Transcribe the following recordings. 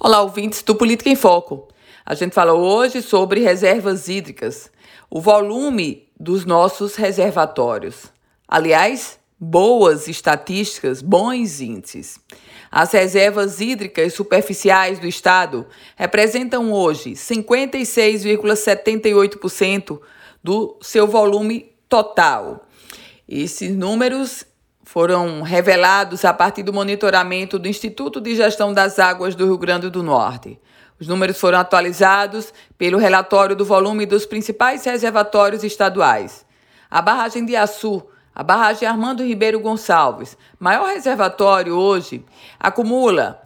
Olá, ouvintes do Política em Foco. A gente fala hoje sobre reservas hídricas, o volume dos nossos reservatórios. Aliás, boas estatísticas, bons índices. As reservas hídricas superficiais do estado representam hoje 56,78% do seu volume total. Esses números foram revelados a partir do monitoramento do Instituto de Gestão das Águas do Rio Grande do Norte. Os números foram atualizados pelo relatório do volume dos principais reservatórios estaduais. A barragem de Açu, a barragem Armando Ribeiro Gonçalves, maior reservatório hoje, acumula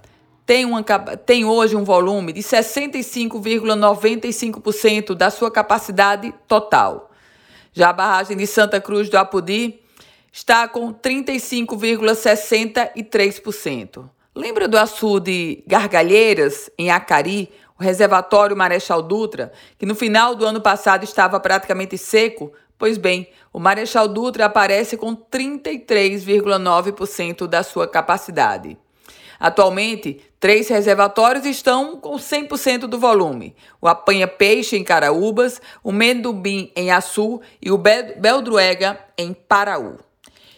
tem, uma, tem hoje um volume de 65,95% da sua capacidade total. Já a barragem de Santa Cruz do Apudi está com 35,63%. Lembra do açude Gargalheiras, em Acari, o reservatório Marechal Dutra, que no final do ano passado estava praticamente seco? Pois bem, o Marechal Dutra aparece com 33,9% da sua capacidade. Atualmente, três reservatórios estão com 100% do volume: o Apanha Peixe em Caraúbas, o Mendubim em Açu e o Beldruega em Paraú.